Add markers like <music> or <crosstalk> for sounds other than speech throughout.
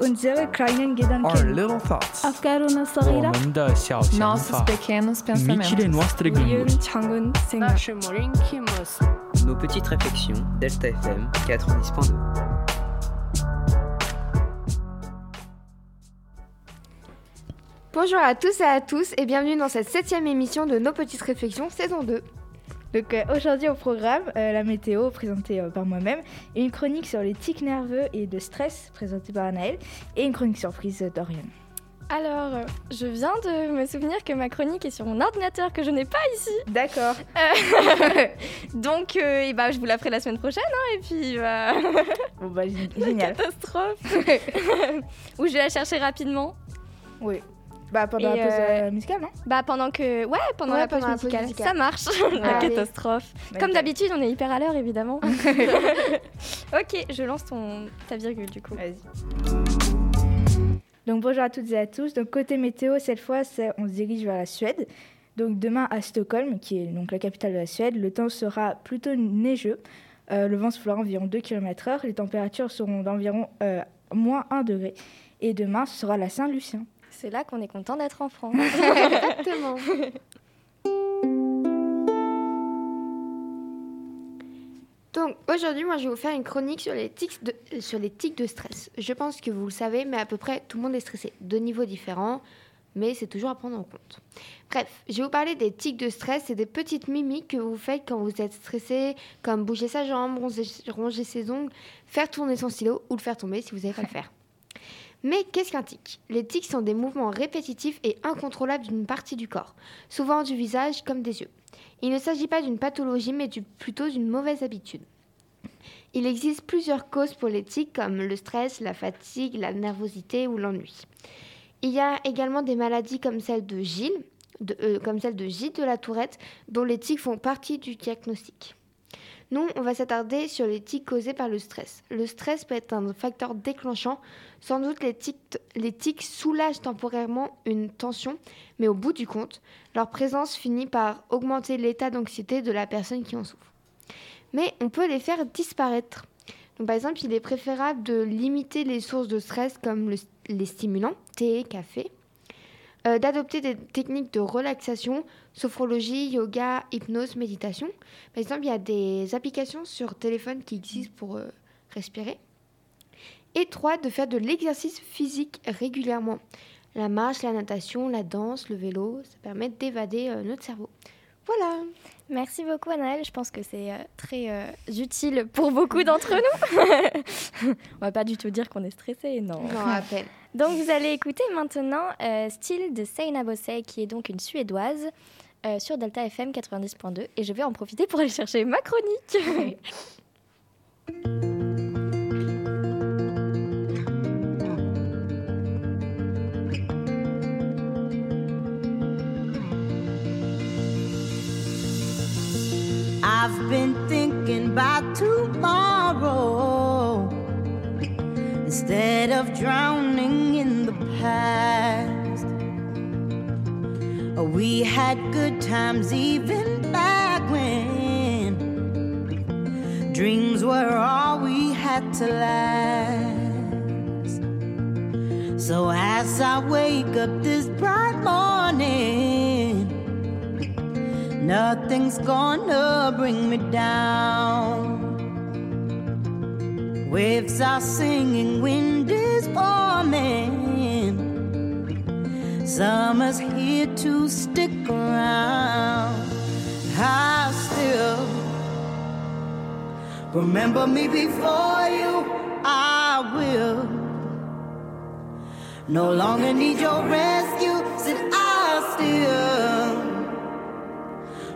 unsere kleinen Gedanken, our nos petites réflexions, Delta FM 90.2. Bonjour à tous et à tous et bienvenue dans cette septième émission de Nos Petites Réflexions saison 2. Donc euh, aujourd'hui au programme, euh, la météo présentée euh, par moi-même, une chronique sur les tics nerveux et de stress présentée par Anaël, et une chronique surprise d'Orion. Alors, je viens de me souvenir que ma chronique est sur mon ordinateur que je n'ai pas ici. D'accord. <laughs> Donc, ben, je vous la ferai la semaine prochaine. hein, et puis, bah, <laughs> Bon bah gé- génial. <laughs> catastrophe. Ou je vais la chercher rapidement. Oui. Bah pendant Et, la pause euh, euh, musicale, non Bah, pendant que. Ouais, pendant Ouais, la pause pendant musicale. musicale. Ça marche. <laughs> la Allez. catastrophe. Comme d'habitude, on est hyper à l'heure, évidemment. <laughs> ok, je lance ton, ta virgule du coup. Vas-y. Donc bonjour à toutes et à tous. Donc côté météo, cette fois, on se dirige vers la Suède. Donc demain à Stockholm, qui est donc la capitale de la Suède, le temps sera plutôt neigeux. Euh, le vent soufflera environ 2 km/h. Les températures seront d'environ euh, moins 1 degré. Et demain, ce sera la Saint-Lucien. C'est là qu'on est content d'être en France. <laughs> Exactement. Donc aujourd'hui, moi je vais vous faire une chronique sur les, tics de, euh, sur les tics de stress. Je pense que vous le savez, mais à peu près tout le monde est stressé. De niveaux différents, mais c'est toujours à prendre en compte. Bref, je vais vous parler des tics de stress. C'est des petites mimiques que vous faites quand vous êtes stressé, comme bouger sa jambe, ronger, ronger ses ongles, faire tourner son stylo ou le faire tomber si vous n'avez pas le faire. Mais qu'est-ce qu'un tic? Les tics sont des mouvements répétitifs et incontrôlables d'une partie du corps, souvent du visage comme des yeux. Il ne s'agit pas d'une pathologie, mais plutôt d'une mauvaise habitude. Il existe plusieurs causes pour les tics, comme le stress, la fatigue, la nervosité ou l'ennui. Il y a également des maladies comme celle de Gilles, euh, comme celle de Gilles de la Tourette, dont les tics font partie du diagnostic. Nous, on va s'attarder sur les tics causés par le stress. Le stress peut être un facteur déclenchant. Sans doute, les tics, soulagent temporairement une tension, mais au bout du compte, leur présence finit par augmenter l'état d'anxiété de la personne qui en souffre. Mais on peut les faire disparaître. Par exemple, il est préférable de limiter les sources de stress comme le- les stimulants, thé, café, euh, d'adopter des techniques de relaxation, sophrologie, yoga, hypnose, méditation. Par exemple, il y a des applications sur téléphone qui existent pour euh, respirer. Et trois, de faire de l'exercice physique régulièrement. La marche, la natation, la danse, le vélo, ça permet d'évader euh, notre cerveau. Voilà. Merci beaucoup Anaël, je pense que c'est euh, très euh, utile pour beaucoup d'entre nous. <laughs> On va pas du tout dire qu'on est stressé, non. Non, à peine. Donc vous allez écouter maintenant euh, Style de Seina Bosse, qui est donc une Suédoise, euh, sur Delta FM 90.2. Et je vais en profiter pour aller chercher ma chronique. <laughs> I've been thinking about tomorrow instead of drowning in the past. We had good times even back when dreams were all we had to last. So as I wake up this bright morning. Nothing's gonna bring me down. Waves are singing, wind is forming. Summer's here to stick around. I still remember me before you. I will no longer need your rescue. Said I still.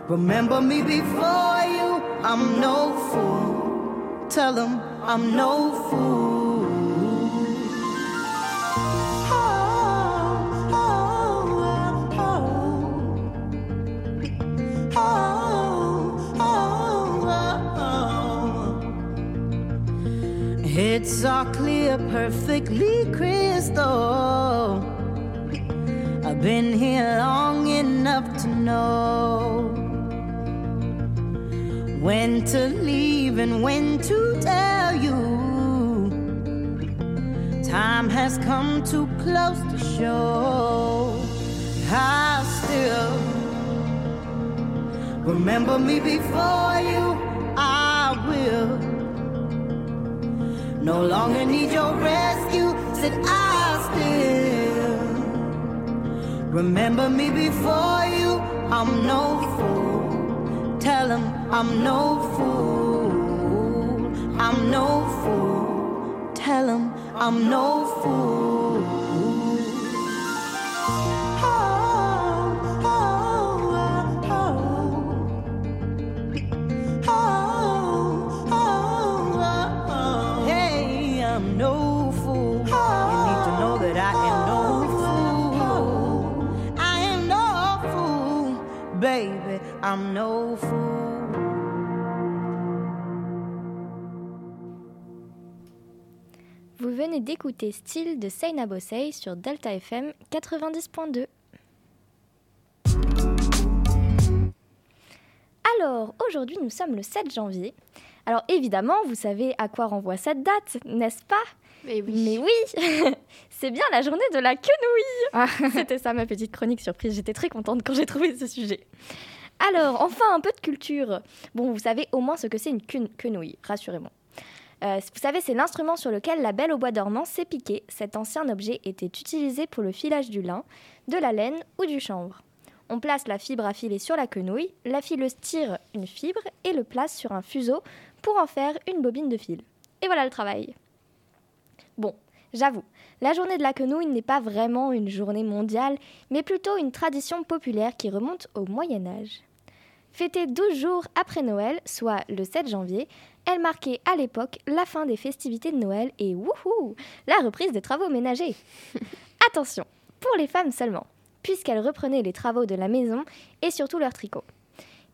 Remember me before you. I'm no fool. Tell them I'm no fool. Oh, oh, oh, oh. It's all clear, perfectly crystal. I've been here long enough to know when to leave and when to tell you. time has come too close to show. I still remember me before you. I will no longer need your rescue. Said I still remember me before you. I'm no fool. I'm no fool. I'm no fool. Tell him I'm no fool. Oh, oh, oh, oh. oh, oh I'm no fool. Vous venez d'écouter Style de Seina Bossei sur Delta FM 90.2. Alors, aujourd'hui nous sommes le 7 janvier. Alors évidemment, vous savez à quoi renvoie cette date, n'est-ce pas? Mais oui. Mais oui <laughs> C'est bien la journée de la quenouille Ah. <laughs> C'était ça ma petite chronique surprise, j'étais très contente quand j'ai trouvé ce sujet. Alors, enfin un peu de culture. Bon, vous savez au moins ce que c'est une quen- quenouille, rassurez-moi. Euh, vous savez, c'est l'instrument sur lequel la belle au bois dormant s'est piquée. Cet ancien objet était utilisé pour le filage du lin, de la laine ou du chanvre. On place la fibre à filer sur la quenouille, la fileuse tire une fibre et le place sur un fuseau pour en faire une bobine de fil. Et voilà le travail. Bon, j'avoue, la journée de la quenouille n'est pas vraiment une journée mondiale, mais plutôt une tradition populaire qui remonte au Moyen Âge. Fêtée 12 jours après Noël, soit le 7 janvier, elle marquait à l'époque la fin des festivités de Noël et wouhou, la reprise des travaux ménagers. <laughs> Attention, pour les femmes seulement, puisqu'elles reprenaient les travaux de la maison et surtout leur tricot.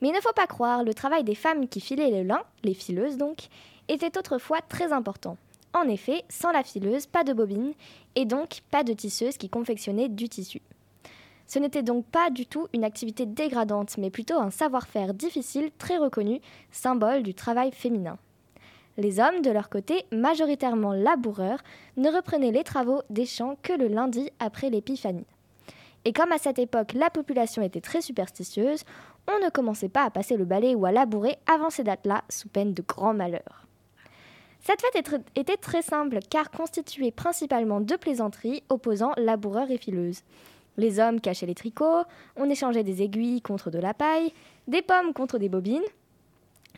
Mais il ne faut pas croire, le travail des femmes qui filaient le lin, les fileuses donc, était autrefois très important. En effet, sans la fileuse, pas de bobine, et donc pas de tisseuse qui confectionnait du tissu. Ce n'était donc pas du tout une activité dégradante, mais plutôt un savoir-faire difficile, très reconnu, symbole du travail féminin. Les hommes, de leur côté, majoritairement laboureurs, ne reprenaient les travaux des champs que le lundi après l'épiphanie. Et comme à cette époque la population était très superstitieuse, on ne commençait pas à passer le balai ou à labourer avant ces dates-là, sous peine de grands malheurs. Cette fête était très simple car constituée principalement de plaisanteries opposant laboureurs et fileuses. Les hommes cachaient les tricots, on échangeait des aiguilles contre de la paille, des pommes contre des bobines.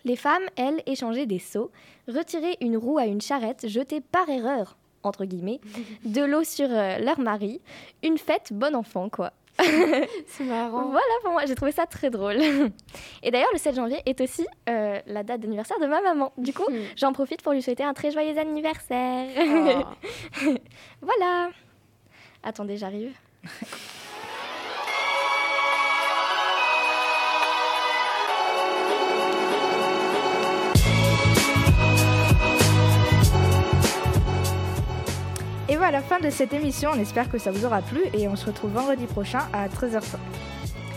Les femmes, elles, échangeaient des seaux, retiraient une roue à une charrette, jetée par erreur, entre guillemets, <laughs> de l'eau sur euh, leur mari. Une fête bon enfant, quoi. <laughs> C'est marrant. Voilà pour moi, j'ai trouvé ça très drôle. Et d'ailleurs, le 7 janvier est aussi euh, la date d'anniversaire de ma maman. Du coup, <laughs> j'en profite pour lui souhaiter un très joyeux anniversaire. Oh. voilà. Attendez, j'arrive. Voilà, fin de cette émission. On espère que ça vous aura plu et on se retrouve vendredi prochain à 13h05.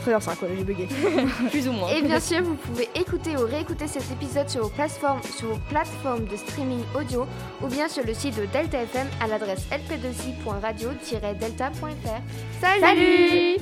13h05, voilà, j'ai bugué. <laughs> Plus ou moins. Et bien sûr, vous pouvez écouter ou réécouter cet épisode sur vos plateformes, sur vos plateformes de streaming audio ou bien sur le site de Delta FM à l'adresse lp2i.radio-delta.fr. Salut Salut